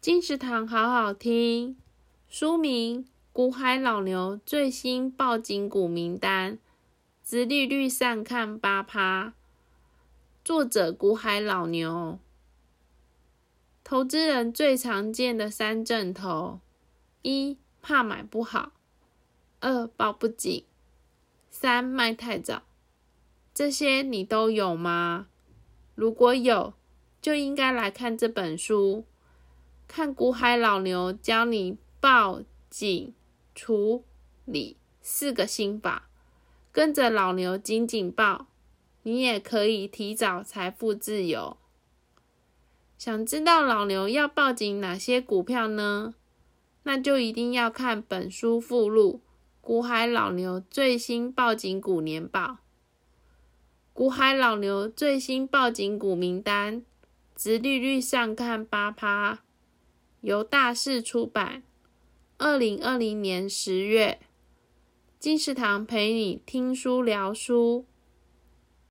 金石堂好好听，书名《股海老牛最新抱紧股名单》，殖利率上看八趴。作者：股海老牛。投资人最常见的三阵头：一、怕买不好；二、抱不紧；三、卖太早。这些你都有吗？如果有，就应该来看这本书。看股海老牛教你报警处理四个心法，跟着老牛紧紧抱，你也可以提早财富自由。想知道老牛要报警哪些股票呢？那就一定要看本书附录《股海老牛最新报警股年报》。股海老牛最新报警股名单，直利率上看八趴。由大是出版，二零二零年十月，金石堂陪你听书聊书。